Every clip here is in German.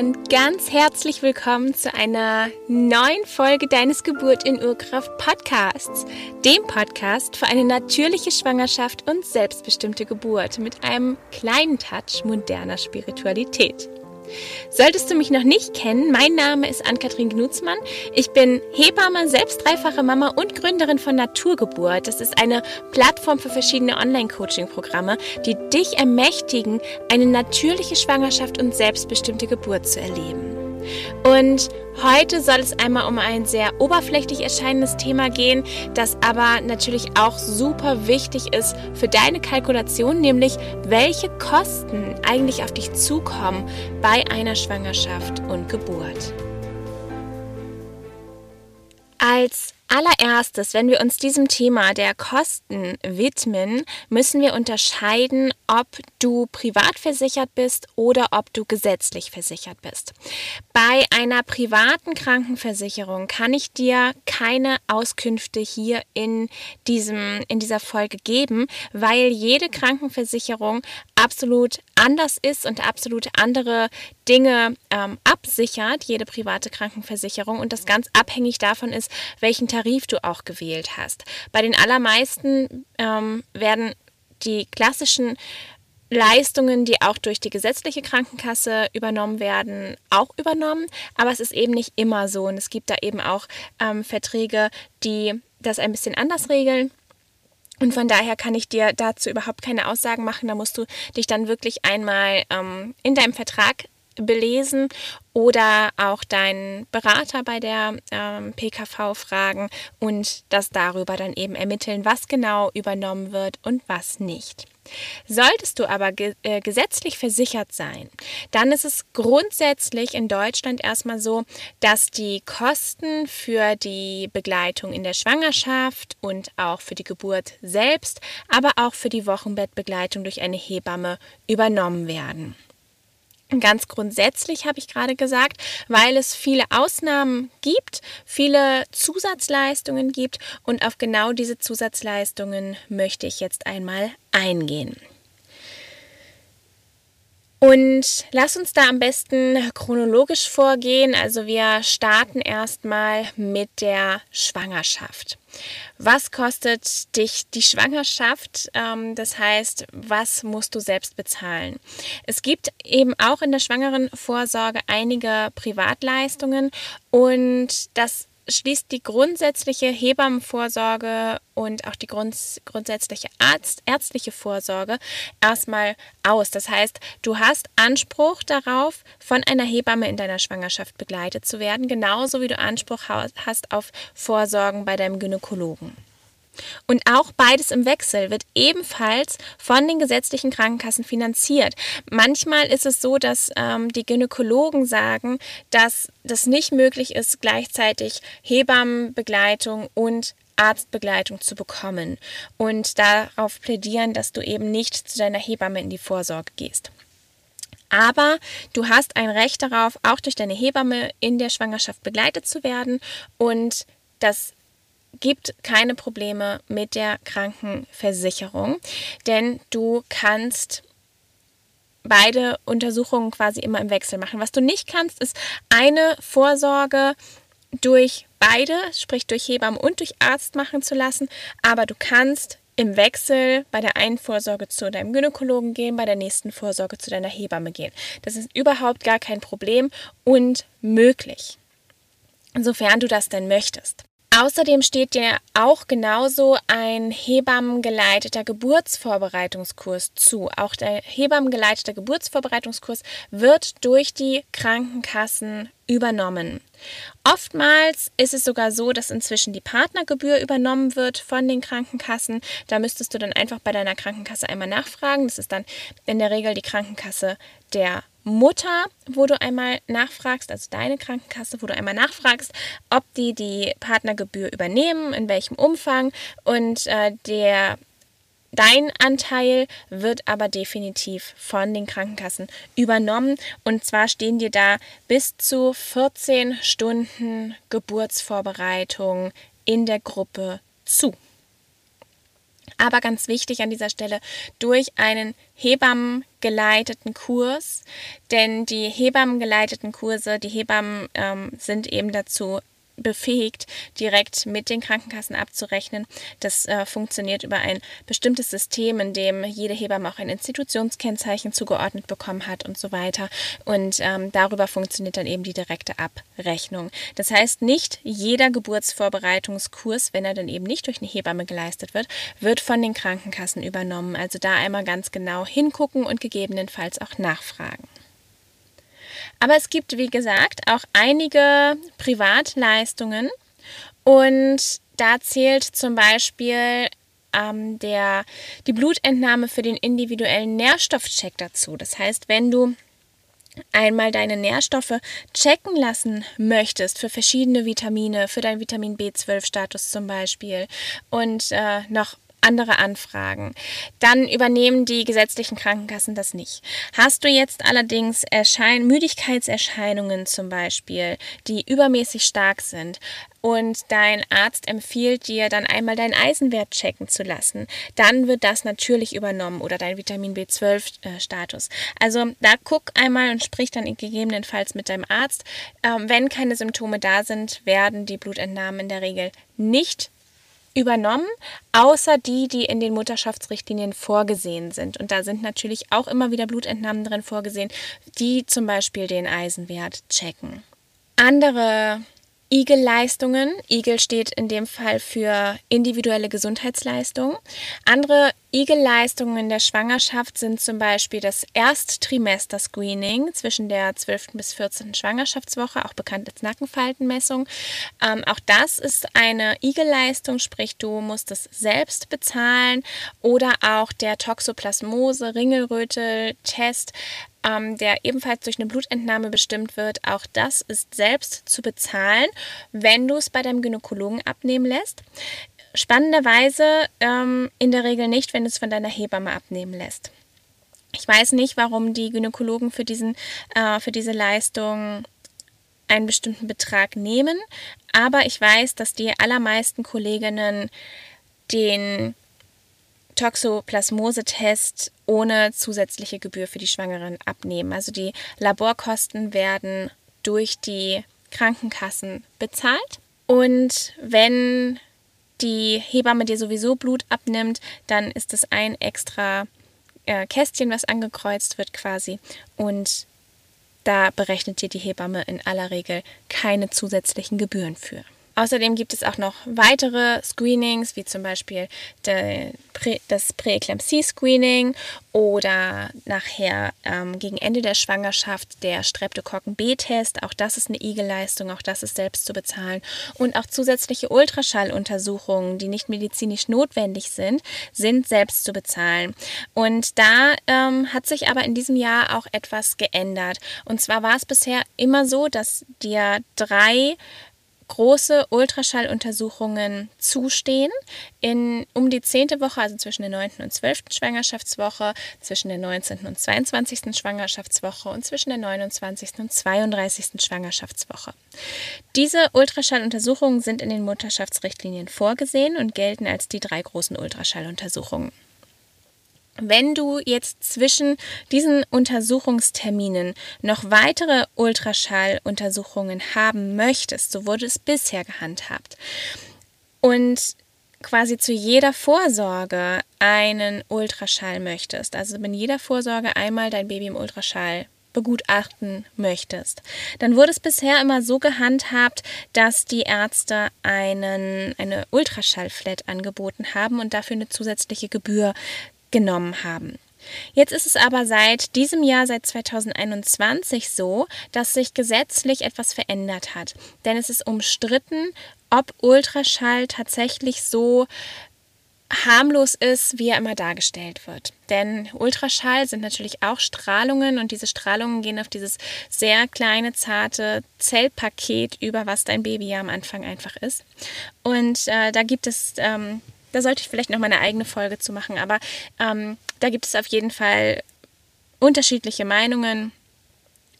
Und ganz herzlich willkommen zu einer neuen Folge deines Geburt in Urkraft Podcasts, dem Podcast für eine natürliche Schwangerschaft und selbstbestimmte Geburt mit einem kleinen Touch moderner Spiritualität. Solltest du mich noch nicht kennen, mein Name ist Ann-Kathrin Gnutzmann. Ich bin Hebamme, selbst dreifache Mama und Gründerin von Naturgeburt. Das ist eine Plattform für verschiedene Online-Coaching-Programme, die dich ermächtigen, eine natürliche Schwangerschaft und selbstbestimmte Geburt zu erleben. Und heute soll es einmal um ein sehr oberflächlich erscheinendes Thema gehen, das aber natürlich auch super wichtig ist für deine Kalkulation, nämlich welche Kosten eigentlich auf dich zukommen bei einer Schwangerschaft und Geburt. Als allererstes, wenn wir uns diesem Thema der Kosten widmen, müssen wir unterscheiden, ob du privat versichert bist oder ob du gesetzlich versichert bist. Bei einer privaten Krankenversicherung kann ich dir keine Auskünfte hier in, diesem, in dieser Folge geben, weil jede Krankenversicherung absolut anders ist und absolut andere Dinge ähm, absichert, jede private Krankenversicherung und das ganz abhängig davon ist, welchen Tarif du auch gewählt hast. Bei den allermeisten ähm, werden die klassischen Leistungen, die auch durch die gesetzliche Krankenkasse übernommen werden, auch übernommen. Aber es ist eben nicht immer so. Und es gibt da eben auch ähm, Verträge, die das ein bisschen anders regeln. Und von daher kann ich dir dazu überhaupt keine Aussagen machen. Da musst du dich dann wirklich einmal ähm, in deinem Vertrag belesen oder auch deinen Berater bei der ähm, PKV fragen und das darüber dann eben ermitteln, was genau übernommen wird und was nicht. Solltest du aber ge äh, gesetzlich versichert sein, dann ist es grundsätzlich in Deutschland erstmal so, dass die Kosten für die Begleitung in der Schwangerschaft und auch für die Geburt selbst, aber auch für die Wochenbettbegleitung durch eine Hebamme übernommen werden. Ganz grundsätzlich habe ich gerade gesagt, weil es viele Ausnahmen gibt, viele Zusatzleistungen gibt und auf genau diese Zusatzleistungen möchte ich jetzt einmal eingehen. Und lass uns da am besten chronologisch vorgehen. Also wir starten erstmal mit der Schwangerschaft. Was kostet dich die Schwangerschaft? Ähm, das heißt, was musst du selbst bezahlen? Es gibt eben auch in der Schwangerenvorsorge einige Privatleistungen und das schließt die grundsätzliche Hebammenvorsorge und auch die grund grundsätzliche Arzt ärztliche Vorsorge erstmal aus. Das heißt, du hast Anspruch darauf, von einer Hebamme in deiner Schwangerschaft begleitet zu werden, genauso wie du Anspruch hast auf Vorsorgen bei deinem Gynäkologen. Und auch beides im Wechsel wird ebenfalls von den gesetzlichen Krankenkassen finanziert. Manchmal ist es so, dass ähm, die Gynäkologen sagen, dass das nicht möglich ist, gleichzeitig Hebammenbegleitung und Arztbegleitung zu bekommen und darauf plädieren, dass du eben nicht zu deiner Hebamme in die Vorsorge gehst. Aber du hast ein Recht darauf, auch durch deine Hebamme in der Schwangerschaft begleitet zu werden und das gibt keine Probleme mit der Krankenversicherung, denn du kannst beide Untersuchungen quasi immer im Wechsel machen. Was du nicht kannst, ist eine Vorsorge durch beide, sprich durch Hebammen und durch Arzt machen zu lassen, aber du kannst im Wechsel bei der einen Vorsorge zu deinem Gynäkologen gehen, bei der nächsten Vorsorge zu deiner Hebamme gehen. Das ist überhaupt gar kein Problem und möglich, sofern du das denn möchtest. Außerdem steht dir auch genauso ein hebammengeleiteter Geburtsvorbereitungskurs zu. Auch der hebammengeleitete Geburtsvorbereitungskurs wird durch die Krankenkassen übernommen. Oftmals ist es sogar so, dass inzwischen die Partnergebühr übernommen wird von den Krankenkassen. Da müsstest du dann einfach bei deiner Krankenkasse einmal nachfragen. Das ist dann in der Regel die Krankenkasse der Mutter, wo du einmal nachfragst, also deine Krankenkasse, wo du einmal nachfragst, ob die die Partnergebühr übernehmen, in welchem Umfang und äh, der Dein Anteil wird aber definitiv von den Krankenkassen übernommen. Und zwar stehen dir da bis zu 14 Stunden Geburtsvorbereitung in der Gruppe zu. Aber ganz wichtig an dieser Stelle, durch einen Hebammengeleiteten Kurs, denn die Hebammengeleiteten Kurse, die Hebammen ähm, sind eben dazu befähigt, direkt mit den Krankenkassen abzurechnen. Das äh, funktioniert über ein bestimmtes System, in dem jede Hebamme auch ein Institutionskennzeichen zugeordnet bekommen hat und so weiter. Und ähm, darüber funktioniert dann eben die direkte Abrechnung. Das heißt, nicht jeder Geburtsvorbereitungskurs, wenn er dann eben nicht durch eine Hebamme geleistet wird, wird von den Krankenkassen übernommen. Also da einmal ganz genau hingucken und gegebenenfalls auch nachfragen. Aber es gibt, wie gesagt, auch einige Privatleistungen und da zählt zum Beispiel ähm, der, die Blutentnahme für den individuellen Nährstoffcheck dazu. Das heißt, wenn du einmal deine Nährstoffe checken lassen möchtest für verschiedene Vitamine, für deinen Vitamin B12-Status zum Beispiel und äh, noch andere Anfragen. Dann übernehmen die gesetzlichen Krankenkassen das nicht. Hast du jetzt allerdings Erschein Müdigkeitserscheinungen zum Beispiel, die übermäßig stark sind, und dein Arzt empfiehlt dir dann einmal deinen Eisenwert checken zu lassen, dann wird das natürlich übernommen oder dein Vitamin B12-Status. Äh, also da guck einmal und sprich dann gegebenenfalls mit deinem Arzt. Ähm, wenn keine Symptome da sind, werden die Blutentnahmen in der Regel nicht übernommen, außer die, die in den Mutterschaftsrichtlinien vorgesehen sind. Und da sind natürlich auch immer wieder Blutentnahmen drin vorgesehen, die zum Beispiel den Eisenwert checken. Andere IGEL-Leistungen. IGEL steht in dem Fall für individuelle Gesundheitsleistung. Andere IGEL-Leistungen in der Schwangerschaft sind zum Beispiel das Ersttrimester-Screening zwischen der 12. bis 14. Schwangerschaftswoche, auch bekannt als Nackenfaltenmessung. Ähm, auch das ist eine IGEL-Leistung, sprich du musst es selbst bezahlen. Oder auch der Toxoplasmose-Ringelröte-Test ähm, der ebenfalls durch eine Blutentnahme bestimmt wird. Auch das ist selbst zu bezahlen, wenn du es bei deinem Gynäkologen abnehmen lässt. Spannenderweise ähm, in der Regel nicht, wenn du es von deiner Hebamme abnehmen lässt. Ich weiß nicht, warum die Gynäkologen für, diesen, äh, für diese Leistung einen bestimmten Betrag nehmen, aber ich weiß, dass die allermeisten Kolleginnen den Toxoplasmose-Test ohne zusätzliche Gebühr für die Schwangeren abnehmen. Also die Laborkosten werden durch die Krankenkassen bezahlt. Und wenn die Hebamme dir sowieso Blut abnimmt, dann ist es ein extra äh, Kästchen, was angekreuzt wird quasi. Und da berechnet dir die Hebamme in aller Regel keine zusätzlichen Gebühren für. Außerdem gibt es auch noch weitere Screenings, wie zum Beispiel das Präeklampsie-Screening oder nachher ähm, gegen Ende der Schwangerschaft der Streptokokken-B-Test. Auch das ist eine IG-Leistung, auch das ist selbst zu bezahlen. Und auch zusätzliche Ultraschalluntersuchungen, die nicht medizinisch notwendig sind, sind selbst zu bezahlen. Und da ähm, hat sich aber in diesem Jahr auch etwas geändert. Und zwar war es bisher immer so, dass dir drei große Ultraschalluntersuchungen zustehen. In, um die zehnte Woche, also zwischen der 9. und 12. Schwangerschaftswoche, zwischen der 19. und 22. Schwangerschaftswoche und zwischen der 29. und 32. Schwangerschaftswoche. Diese Ultraschalluntersuchungen sind in den Mutterschaftsrichtlinien vorgesehen und gelten als die drei großen Ultraschalluntersuchungen. Wenn du jetzt zwischen diesen Untersuchungsterminen noch weitere Ultraschalluntersuchungen haben möchtest, so wurde es bisher gehandhabt, und quasi zu jeder Vorsorge einen Ultraschall möchtest, also in jeder Vorsorge einmal dein Baby im Ultraschall begutachten möchtest, dann wurde es bisher immer so gehandhabt, dass die Ärzte einen, eine Ultraschallflat angeboten haben und dafür eine zusätzliche Gebühr genommen haben. Jetzt ist es aber seit diesem Jahr, seit 2021 so, dass sich gesetzlich etwas verändert hat. Denn es ist umstritten, ob Ultraschall tatsächlich so harmlos ist, wie er immer dargestellt wird. Denn Ultraschall sind natürlich auch Strahlungen und diese Strahlungen gehen auf dieses sehr kleine, zarte Zellpaket über, was dein Baby ja am Anfang einfach ist. Und äh, da gibt es ähm, da sollte ich vielleicht noch mal eine eigene Folge zu machen. Aber ähm, da gibt es auf jeden Fall unterschiedliche Meinungen.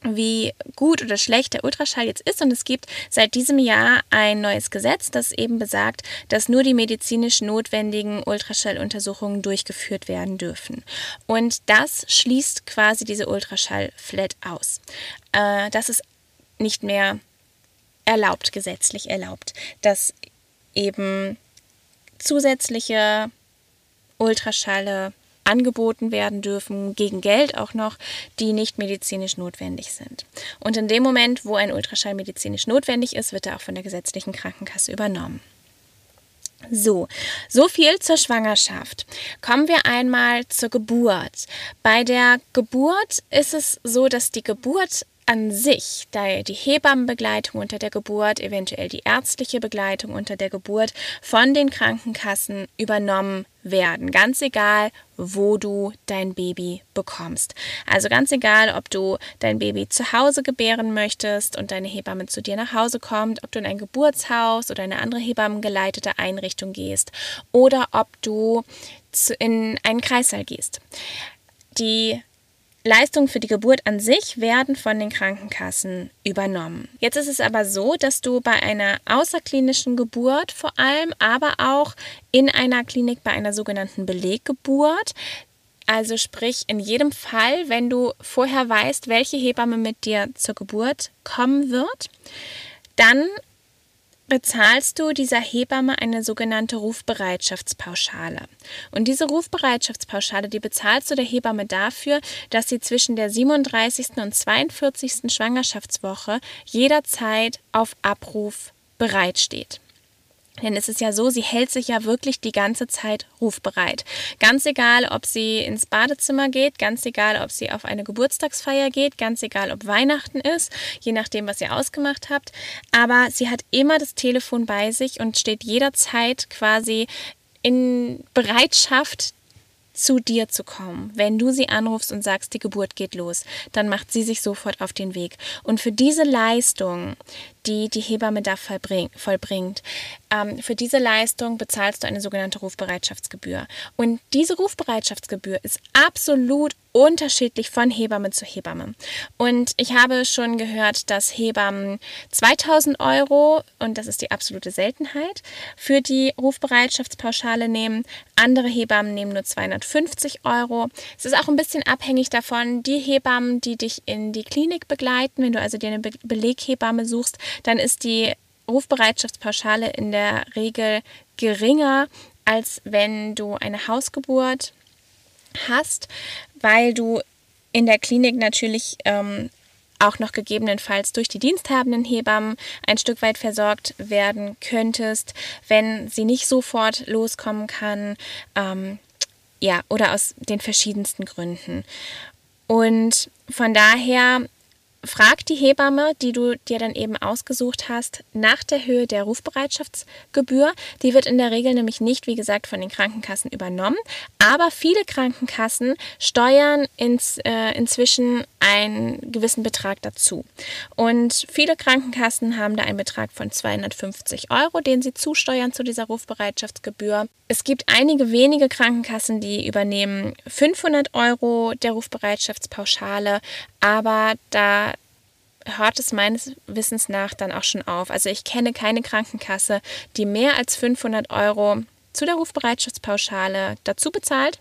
wie gut oder schlecht der Ultraschall jetzt ist. Und es gibt seit diesem Jahr ein neues Gesetz, das eben besagt, dass nur die medizinisch notwendigen Ultraschalluntersuchungen durchgeführt werden dürfen. Und das schließt quasi diese Ultraschall-Flat aus. Äh, das ist nicht mehr erlaubt, gesetzlich erlaubt, dass eben zusätzliche Ultraschalle angeboten werden dürfen, gegen Geld auch noch, die nicht medizinisch notwendig sind. Und in dem Moment, wo ein Ultraschall medizinisch notwendig ist, wird er auch von der gesetzlichen Krankenkasse übernommen. So, so viel zur Schwangerschaft. Kommen wir einmal zur Geburt. Bei der Geburt ist es so, dass die Geburt an sich, die Hebammenbegleitung unter der Geburt, eventuell die ärztliche Begleitung unter der Geburt von den Krankenkassen übernommen werden. Ganz egal, wo du dein Baby bekommst. Also ganz egal, ob du dein Baby zu Hause gebären möchtest und deine Hebamme zu dir nach Hause kommt, ob du in ein Geburtshaus oder eine andere Hebammengeleitete Einrichtung gehst oder ob du in einen Kreissaal gehst. Die Leistungen für die Geburt an sich werden von den Krankenkassen übernommen. Jetzt ist es aber so, dass du bei einer außerklinischen Geburt vor allem, aber auch in einer Klinik bei einer sogenannten Beleggeburt, also sprich in jedem Fall, wenn du vorher weißt, welche Hebamme mit dir zur Geburt kommen wird, dann bezahlst du dieser Hebamme eine sogenannte Rufbereitschaftspauschale. Und diese Rufbereitschaftspauschale, die bezahlst du der Hebamme dafür, dass sie zwischen der 37. und 42. Schwangerschaftswoche jederzeit auf Abruf bereitsteht. Denn es ist ja so, sie hält sich ja wirklich die ganze Zeit rufbereit. Ganz egal, ob sie ins Badezimmer geht, ganz egal, ob sie auf eine Geburtstagsfeier geht, ganz egal, ob Weihnachten ist, je nachdem, was ihr ausgemacht habt. Aber sie hat immer das Telefon bei sich und steht jederzeit quasi in Bereitschaft, zu dir zu kommen. Wenn du sie anrufst und sagst, die Geburt geht los, dann macht sie sich sofort auf den Weg. Und für diese Leistung, die die Hebamme da vollbringt. Ähm, für diese Leistung bezahlst du eine sogenannte Rufbereitschaftsgebühr. Und diese Rufbereitschaftsgebühr ist absolut unterschiedlich von Hebamme zu Hebamme. Und ich habe schon gehört, dass Hebammen 2000 Euro, und das ist die absolute Seltenheit, für die Rufbereitschaftspauschale nehmen. Andere Hebammen nehmen nur 250 Euro. Es ist auch ein bisschen abhängig davon, die Hebammen, die dich in die Klinik begleiten, wenn du also dir eine Be Beleghebamme suchst, dann ist die Rufbereitschaftspauschale in der Regel geringer, als wenn du eine Hausgeburt hast, weil du in der Klinik natürlich ähm, auch noch gegebenenfalls durch die diensthabenden Hebammen ein Stück weit versorgt werden könntest, wenn sie nicht sofort loskommen kann. Ähm, ja, oder aus den verschiedensten Gründen. Und von daher Frag die Hebamme, die du dir dann eben ausgesucht hast, nach der Höhe der Rufbereitschaftsgebühr. Die wird in der Regel nämlich nicht, wie gesagt, von den Krankenkassen übernommen. Aber viele Krankenkassen steuern ins, äh, inzwischen einen gewissen Betrag dazu. Und viele Krankenkassen haben da einen Betrag von 250 Euro, den sie zusteuern zu dieser Rufbereitschaftsgebühr. Es gibt einige wenige Krankenkassen, die übernehmen 500 Euro der Rufbereitschaftspauschale, aber da hört es meines Wissens nach dann auch schon auf. Also ich kenne keine Krankenkasse, die mehr als 500 Euro zu der Rufbereitschaftspauschale dazu bezahlt.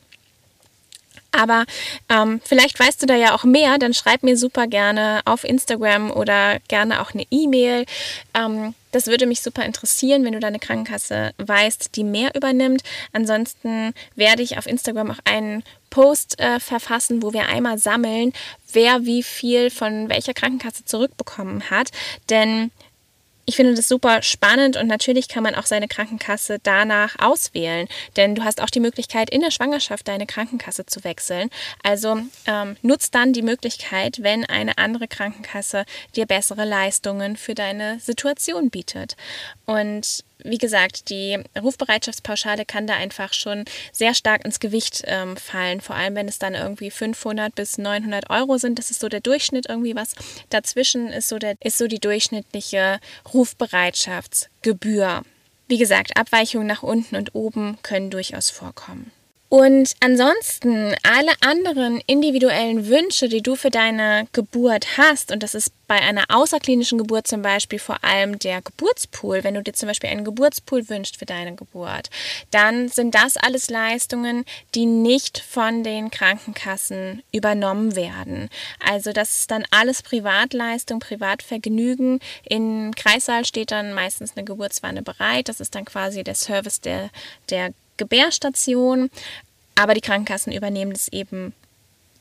Aber ähm, vielleicht weißt du da ja auch mehr, dann schreib mir super gerne auf Instagram oder gerne auch eine E-Mail. Ähm, das würde mich super interessieren, wenn du deine Krankenkasse weißt, die mehr übernimmt. Ansonsten werde ich auf Instagram auch einen Post äh, verfassen, wo wir einmal sammeln, wer wie viel von welcher Krankenkasse zurückbekommen hat. Denn ich finde das super spannend und natürlich kann man auch seine Krankenkasse danach auswählen, denn du hast auch die Möglichkeit, in der Schwangerschaft deine Krankenkasse zu wechseln. Also ähm, nutzt dann die Möglichkeit, wenn eine andere Krankenkasse dir bessere Leistungen für deine Situation bietet. Und wie gesagt, die Rufbereitschaftspauschale kann da einfach schon sehr stark ins Gewicht ähm, fallen, vor allem wenn es dann irgendwie 500 bis 900 Euro sind. Das ist so der Durchschnitt irgendwie was. Dazwischen ist so, der, ist so die durchschnittliche Rufbereitschaftsgebühr. Wie gesagt, Abweichungen nach unten und oben können durchaus vorkommen. Und ansonsten alle anderen individuellen Wünsche, die du für deine Geburt hast, und das ist bei einer außerklinischen Geburt zum Beispiel vor allem der Geburtspool, wenn du dir zum Beispiel einen Geburtspool wünschst für deine Geburt, dann sind das alles Leistungen, die nicht von den Krankenkassen übernommen werden. Also das ist dann alles Privatleistung, Privatvergnügen. Im Kreissaal steht dann meistens eine Geburtswanne bereit. Das ist dann quasi der Service der, der Gebärstation, aber die Krankenkassen übernehmen das eben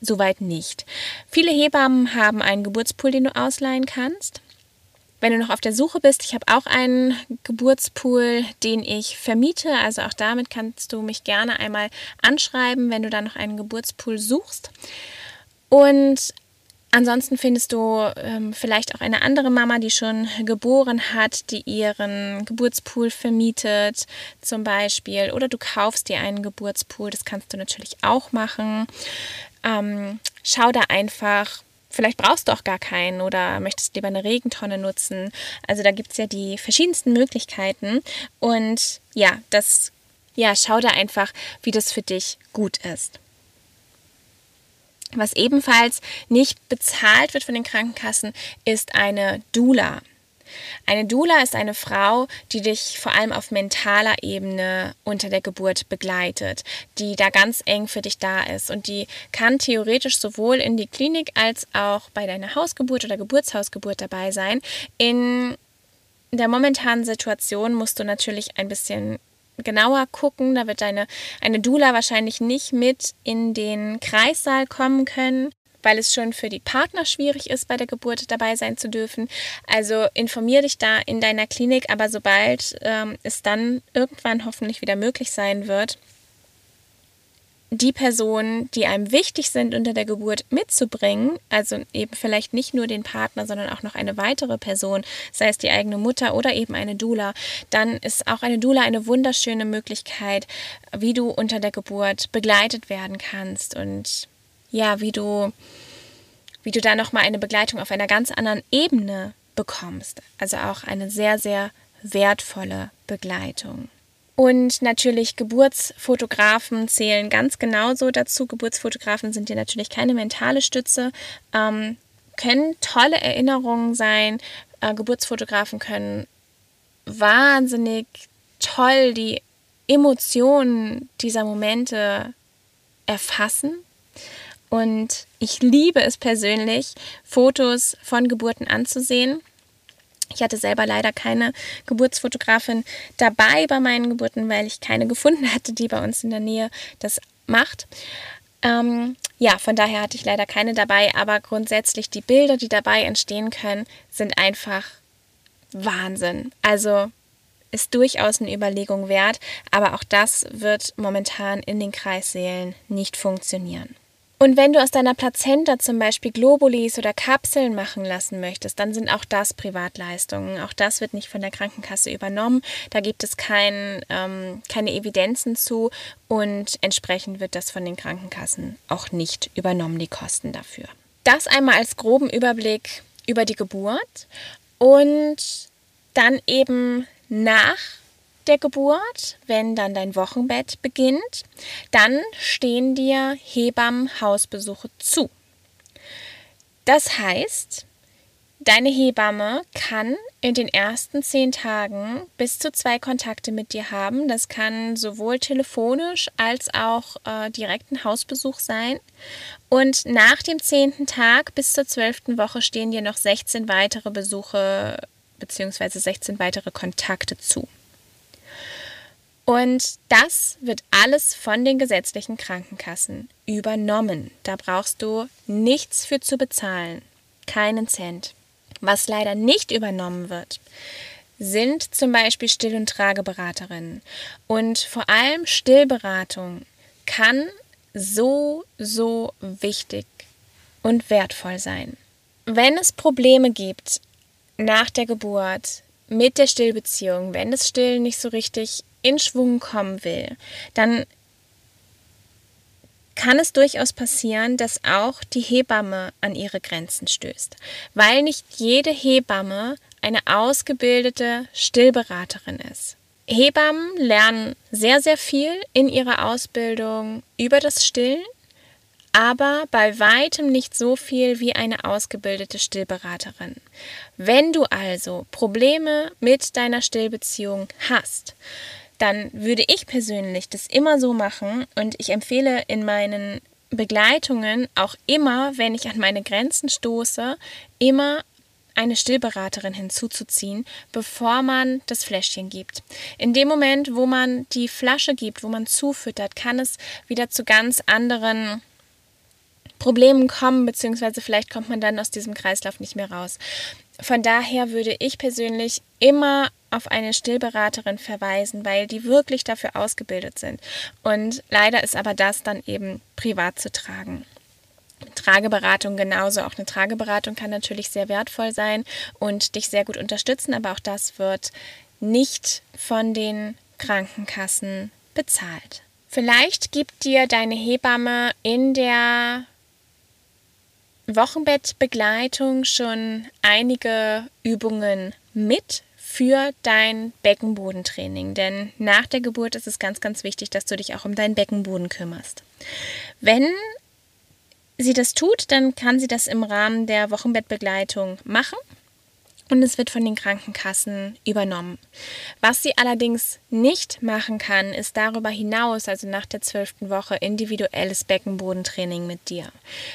soweit nicht. Viele Hebammen haben einen Geburtspool, den du ausleihen kannst. Wenn du noch auf der Suche bist, ich habe auch einen Geburtspool, den ich vermiete. Also auch damit kannst du mich gerne einmal anschreiben, wenn du da noch einen Geburtspool suchst. Und Ansonsten findest du ähm, vielleicht auch eine andere Mama, die schon geboren hat, die ihren Geburtspool vermietet zum Beispiel. Oder du kaufst dir einen Geburtspool, das kannst du natürlich auch machen. Ähm, schau da einfach. Vielleicht brauchst du auch gar keinen oder möchtest lieber eine Regentonne nutzen. Also da gibt es ja die verschiedensten Möglichkeiten. Und ja, das, ja, schau da einfach, wie das für dich gut ist. Was ebenfalls nicht bezahlt wird von den Krankenkassen, ist eine Doula. Eine Doula ist eine Frau, die dich vor allem auf mentaler Ebene unter der Geburt begleitet, die da ganz eng für dich da ist und die kann theoretisch sowohl in die Klinik als auch bei deiner Hausgeburt oder Geburtshausgeburt dabei sein. In der momentanen Situation musst du natürlich ein bisschen genauer gucken. Da wird deine eine Dula wahrscheinlich nicht mit in den Kreissaal kommen können, weil es schon für die Partner schwierig ist, bei der Geburt dabei sein zu dürfen. Also informier dich da in deiner Klinik, aber sobald ähm, es dann irgendwann hoffentlich wieder möglich sein wird, die Personen, die einem wichtig sind unter der Geburt mitzubringen, also eben vielleicht nicht nur den Partner, sondern auch noch eine weitere Person, sei es die eigene Mutter oder eben eine Dula, dann ist auch eine Dula eine wunderschöne Möglichkeit, wie du unter der Geburt begleitet werden kannst und ja, wie du wie du da noch mal eine Begleitung auf einer ganz anderen Ebene bekommst, also auch eine sehr sehr wertvolle Begleitung. Und natürlich Geburtsfotografen zählen ganz genauso dazu. Geburtsfotografen sind dir natürlich keine mentale Stütze, ähm, können tolle Erinnerungen sein. Äh, Geburtsfotografen können wahnsinnig toll die Emotionen dieser Momente erfassen. Und ich liebe es persönlich, Fotos von Geburten anzusehen ich hatte selber leider keine Geburtsfotografin dabei bei meinen Geburten, weil ich keine gefunden hatte, die bei uns in der Nähe das macht. Ähm, ja, von daher hatte ich leider keine dabei, aber grundsätzlich die Bilder, die dabei entstehen können, sind einfach Wahnsinn. Also ist durchaus eine Überlegung wert, aber auch das wird momentan in den Kreissälen nicht funktionieren. Und wenn du aus deiner Plazenta zum Beispiel Globulis oder Kapseln machen lassen möchtest, dann sind auch das Privatleistungen. Auch das wird nicht von der Krankenkasse übernommen. Da gibt es kein, ähm, keine Evidenzen zu und entsprechend wird das von den Krankenkassen auch nicht übernommen, die Kosten dafür. Das einmal als groben Überblick über die Geburt und dann eben nach der Geburt, wenn dann dein Wochenbett beginnt, dann stehen dir Hebammenhausbesuche zu. Das heißt, deine Hebamme kann in den ersten zehn Tagen bis zu zwei Kontakte mit dir haben. Das kann sowohl telefonisch als auch äh, direkten Hausbesuch sein. Und nach dem zehnten Tag bis zur zwölften Woche stehen dir noch 16 weitere Besuche bzw. 16 weitere Kontakte zu. Und das wird alles von den gesetzlichen Krankenkassen übernommen. Da brauchst du nichts für zu bezahlen, keinen Cent. Was leider nicht übernommen wird, sind zum Beispiel Still- und Trageberaterinnen. Und vor allem Stillberatung kann so, so wichtig und wertvoll sein. Wenn es Probleme gibt nach der Geburt mit der Stillbeziehung, wenn das Stillen nicht so richtig in Schwung kommen will, dann kann es durchaus passieren, dass auch die Hebamme an ihre Grenzen stößt, weil nicht jede Hebamme eine ausgebildete Stillberaterin ist. Hebammen lernen sehr, sehr viel in ihrer Ausbildung über das Stillen, aber bei weitem nicht so viel wie eine ausgebildete Stillberaterin. Wenn du also Probleme mit deiner Stillbeziehung hast, dann würde ich persönlich das immer so machen und ich empfehle in meinen Begleitungen auch immer, wenn ich an meine Grenzen stoße, immer eine Stillberaterin hinzuzuziehen, bevor man das Fläschchen gibt. In dem Moment, wo man die Flasche gibt, wo man zufüttert, kann es wieder zu ganz anderen Problemen kommen, beziehungsweise vielleicht kommt man dann aus diesem Kreislauf nicht mehr raus. Von daher würde ich persönlich immer auf eine Stillberaterin verweisen, weil die wirklich dafür ausgebildet sind. Und leider ist aber das dann eben privat zu tragen. Trageberatung genauso. Auch eine Trageberatung kann natürlich sehr wertvoll sein und dich sehr gut unterstützen, aber auch das wird nicht von den Krankenkassen bezahlt. Vielleicht gibt dir deine Hebamme in der Wochenbettbegleitung schon einige Übungen mit für dein Beckenbodentraining. Denn nach der Geburt ist es ganz, ganz wichtig, dass du dich auch um deinen Beckenboden kümmerst. Wenn sie das tut, dann kann sie das im Rahmen der Wochenbettbegleitung machen und es wird von den Krankenkassen übernommen. Was sie allerdings nicht machen kann, ist darüber hinaus, also nach der zwölften Woche, individuelles Beckenbodentraining mit dir.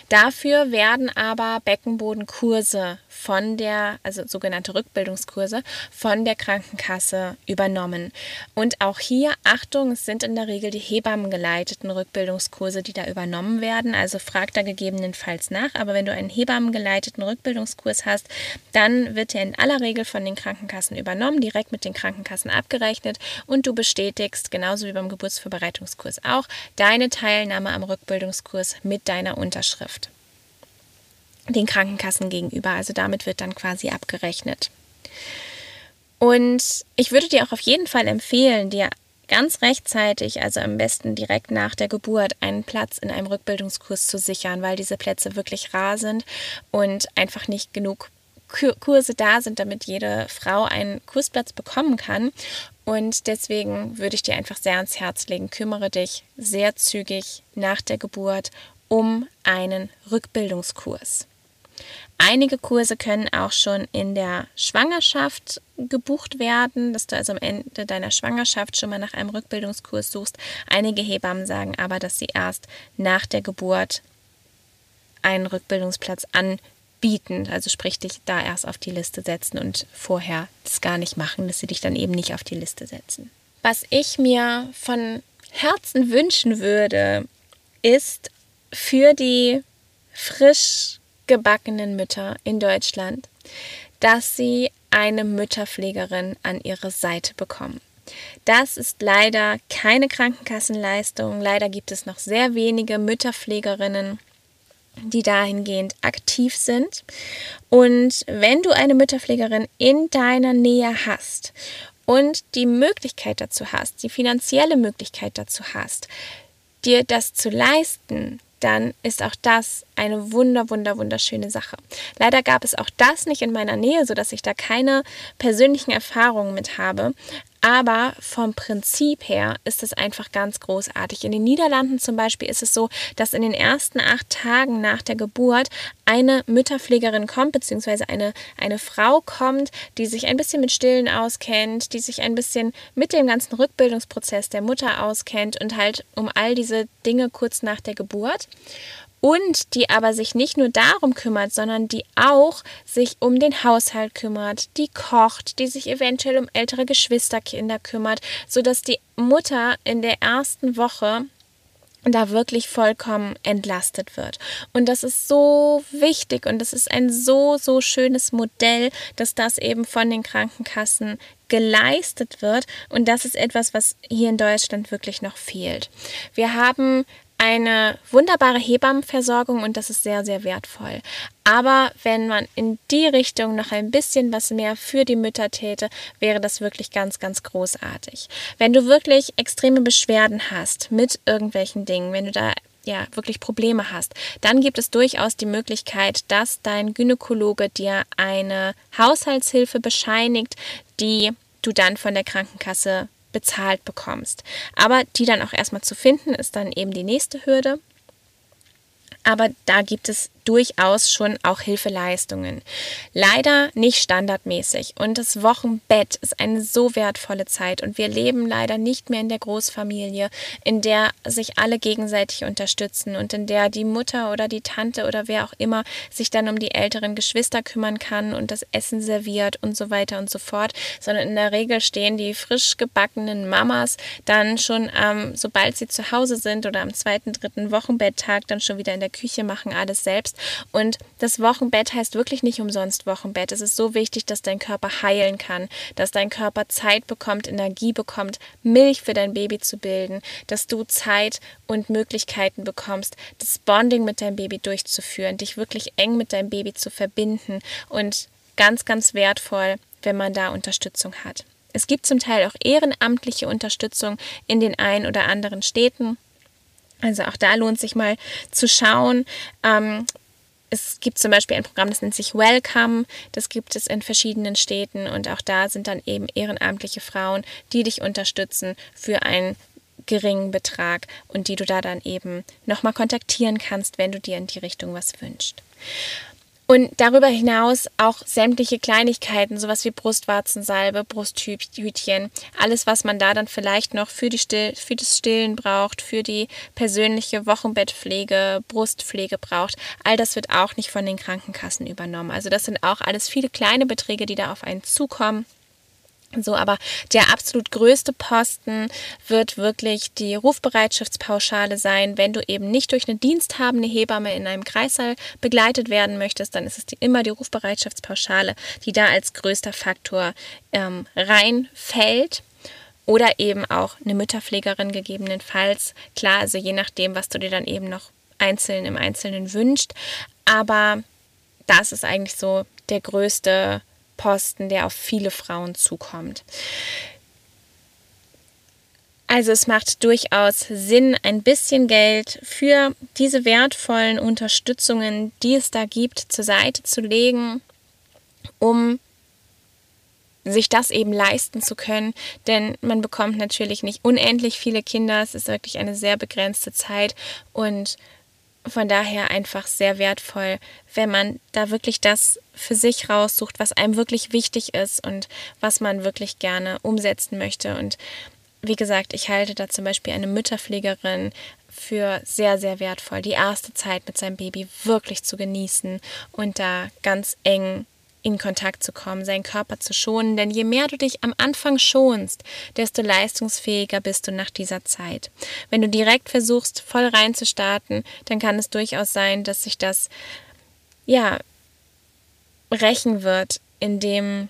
Dafür werden aber Beckenbodenkurse von der, also sogenannte Rückbildungskurse, von der Krankenkasse übernommen. Und auch hier, Achtung, es sind in der Regel die Hebammen geleiteten Rückbildungskurse, die da übernommen werden. Also frag da gegebenenfalls nach. Aber wenn du einen Hebammen geleiteten Rückbildungskurs hast, dann wird der in aller Regel von den Krankenkassen übernommen, direkt mit den Krankenkassen abgerechnet und du bestätigst, genauso wie beim Geburtsvorbereitungskurs auch, deine Teilnahme am Rückbildungskurs mit deiner Unterschrift den Krankenkassen gegenüber. Also damit wird dann quasi abgerechnet. Und ich würde dir auch auf jeden Fall empfehlen, dir ganz rechtzeitig, also am besten direkt nach der Geburt, einen Platz in einem Rückbildungskurs zu sichern, weil diese Plätze wirklich rar sind und einfach nicht genug Kurse da sind, damit jede Frau einen Kursplatz bekommen kann. Und deswegen würde ich dir einfach sehr ans Herz legen, kümmere dich sehr zügig nach der Geburt um einen Rückbildungskurs. Einige Kurse können auch schon in der Schwangerschaft gebucht werden, dass du also am Ende deiner Schwangerschaft schon mal nach einem Rückbildungskurs suchst. Einige Hebammen sagen aber, dass sie erst nach der Geburt einen Rückbildungsplatz anbieten bieten. Also sprich dich da erst auf die Liste setzen und vorher das gar nicht machen, dass sie dich dann eben nicht auf die Liste setzen. Was ich mir von Herzen wünschen würde, ist für die frisch gebackenen Mütter in Deutschland, dass sie eine Mütterpflegerin an ihre Seite bekommen. Das ist leider keine Krankenkassenleistung. Leider gibt es noch sehr wenige Mütterpflegerinnen die dahingehend aktiv sind. Und wenn du eine Mütterpflegerin in deiner Nähe hast und die Möglichkeit dazu hast, die finanzielle Möglichkeit dazu hast, dir das zu leisten, dann ist auch das eine wunder, wunder, wunderschöne Sache. Leider gab es auch das nicht in meiner Nähe, sodass ich da keine persönlichen Erfahrungen mit habe. Aber vom Prinzip her ist es einfach ganz großartig. In den Niederlanden zum Beispiel ist es so, dass in den ersten acht Tagen nach der Geburt eine Mütterpflegerin kommt, beziehungsweise eine, eine Frau kommt, die sich ein bisschen mit Stillen auskennt, die sich ein bisschen mit dem ganzen Rückbildungsprozess der Mutter auskennt und halt um all diese Dinge kurz nach der Geburt und die aber sich nicht nur darum kümmert, sondern die auch sich um den Haushalt kümmert, die kocht, die sich eventuell um ältere Geschwisterkinder kümmert, sodass die Mutter in der ersten Woche da wirklich vollkommen entlastet wird. Und das ist so wichtig und das ist ein so, so schönes Modell, dass das eben von den Krankenkassen geleistet wird. Und das ist etwas, was hier in Deutschland wirklich noch fehlt. Wir haben eine wunderbare Hebammenversorgung und das ist sehr, sehr wertvoll. Aber wenn man in die Richtung noch ein bisschen was mehr für die Mütter täte, wäre das wirklich ganz, ganz großartig. Wenn du wirklich extreme Beschwerden hast mit irgendwelchen Dingen, wenn du da ja, wirklich Probleme hast, dann gibt es durchaus die Möglichkeit, dass dein Gynäkologe dir eine Haushaltshilfe bescheinigt, die du dann von der Krankenkasse bezahlt bekommst. Aber die dann auch erstmal zu finden, ist dann eben die nächste Hürde. Aber da gibt es durchaus schon auch Hilfeleistungen. Leider nicht standardmäßig. Und das Wochenbett ist eine so wertvolle Zeit. Und wir leben leider nicht mehr in der Großfamilie, in der sich alle gegenseitig unterstützen und in der die Mutter oder die Tante oder wer auch immer sich dann um die älteren Geschwister kümmern kann und das Essen serviert und so weiter und so fort. Sondern in der Regel stehen die frisch gebackenen Mamas dann schon, ähm, sobald sie zu Hause sind oder am zweiten, dritten Wochenbetttag dann schon wieder in der Küche machen alles selbst und das Wochenbett heißt wirklich nicht umsonst Wochenbett. Es ist so wichtig, dass dein Körper heilen kann, dass dein Körper Zeit bekommt, Energie bekommt, Milch für dein Baby zu bilden, dass du Zeit und Möglichkeiten bekommst, das Bonding mit deinem Baby durchzuführen, dich wirklich eng mit deinem Baby zu verbinden und ganz, ganz wertvoll, wenn man da Unterstützung hat. Es gibt zum Teil auch ehrenamtliche Unterstützung in den ein oder anderen Städten. Also auch da lohnt sich mal zu schauen. Ähm, es gibt zum Beispiel ein Programm, das nennt sich Welcome. Das gibt es in verschiedenen Städten und auch da sind dann eben ehrenamtliche Frauen, die dich unterstützen für einen geringen Betrag und die du da dann eben nochmal kontaktieren kannst, wenn du dir in die Richtung was wünschst. Und darüber hinaus auch sämtliche Kleinigkeiten, sowas wie Brustwarzensalbe, Brusthütchen, alles, was man da dann vielleicht noch für, die Still für das Stillen braucht, für die persönliche Wochenbettpflege, Brustpflege braucht, all das wird auch nicht von den Krankenkassen übernommen. Also das sind auch alles viele kleine Beträge, die da auf einen zukommen. So, aber der absolut größte Posten wird wirklich die Rufbereitschaftspauschale sein. Wenn du eben nicht durch eine diensthabende Hebamme in einem Kreissaal begleitet werden möchtest, dann ist es die, immer die Rufbereitschaftspauschale, die da als größter Faktor ähm, reinfällt. Oder eben auch eine Mütterpflegerin gegebenenfalls. Klar, also je nachdem, was du dir dann eben noch einzeln im Einzelnen wünscht. Aber das ist eigentlich so der größte Posten, der auf viele Frauen zukommt. Also es macht durchaus Sinn, ein bisschen Geld für diese wertvollen Unterstützungen, die es da gibt, zur Seite zu legen, um sich das eben leisten zu können, denn man bekommt natürlich nicht unendlich viele Kinder, es ist wirklich eine sehr begrenzte Zeit. Und von daher einfach sehr wertvoll, wenn man da wirklich das für sich raussucht, was einem wirklich wichtig ist und was man wirklich gerne umsetzen möchte. Und wie gesagt, ich halte da zum Beispiel eine Mütterpflegerin für sehr, sehr wertvoll, die erste Zeit mit seinem Baby wirklich zu genießen und da ganz eng in Kontakt zu kommen, seinen Körper zu schonen. Denn je mehr du dich am Anfang schonst, desto leistungsfähiger bist du nach dieser Zeit. Wenn du direkt versuchst, voll reinzustarten, dann kann es durchaus sein, dass sich das, ja, rächen wird, indem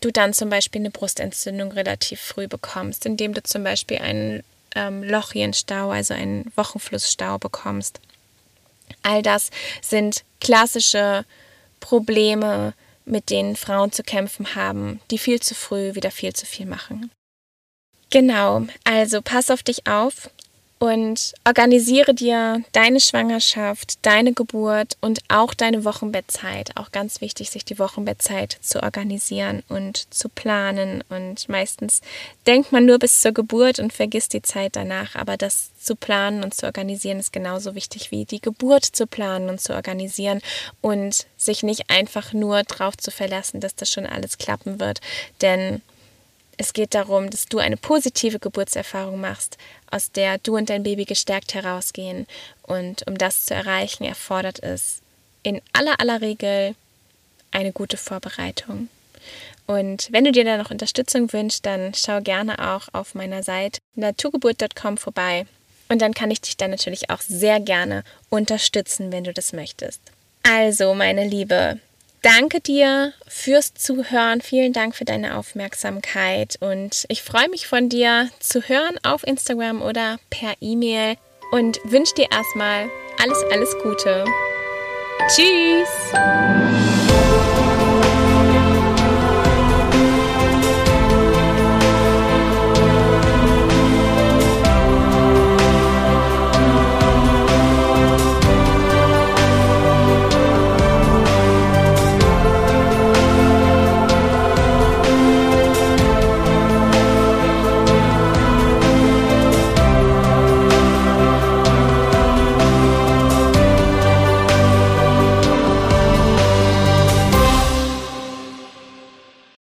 du dann zum Beispiel eine Brustentzündung relativ früh bekommst, indem du zum Beispiel einen ähm, Lochienstau, also einen Wochenflussstau bekommst. All das sind klassische Probleme, mit denen Frauen zu kämpfen haben, die viel zu früh wieder viel zu viel machen. Genau, also pass auf dich auf und organisiere dir deine Schwangerschaft, deine Geburt und auch deine Wochenbettzeit. Auch ganz wichtig, sich die Wochenbettzeit zu organisieren und zu planen. Und meistens denkt man nur bis zur Geburt und vergisst die Zeit danach. Aber das zu planen und zu organisieren ist genauso wichtig wie die Geburt zu planen und zu organisieren und sich nicht einfach nur darauf zu verlassen, dass das schon alles klappen wird. Denn es geht darum, dass du eine positive Geburtserfahrung machst, aus der du und dein Baby gestärkt herausgehen. Und um das zu erreichen, erfordert es in aller aller Regel eine gute Vorbereitung. Und wenn du dir da noch Unterstützung wünschst, dann schau gerne auch auf meiner Seite naturgeburt.com vorbei. Und dann kann ich dich dann natürlich auch sehr gerne unterstützen, wenn du das möchtest. Also, meine Liebe, danke dir fürs Zuhören. Vielen Dank für deine Aufmerksamkeit. Und ich freue mich von dir zu hören auf Instagram oder per E-Mail und wünsche dir erstmal alles, alles Gute. Tschüss!